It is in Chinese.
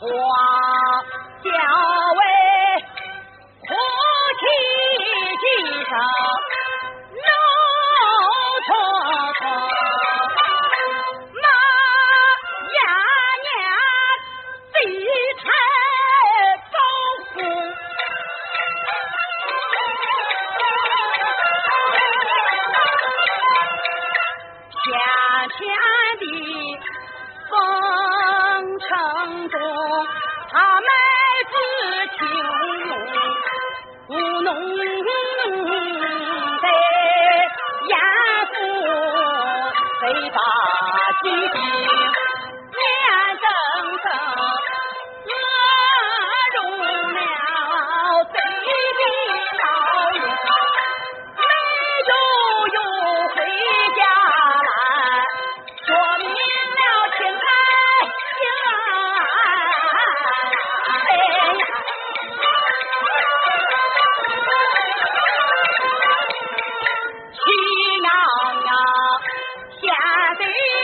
花轿尾，夫妻几上闹春风，呀，天的风。龙在崖头飞把翅。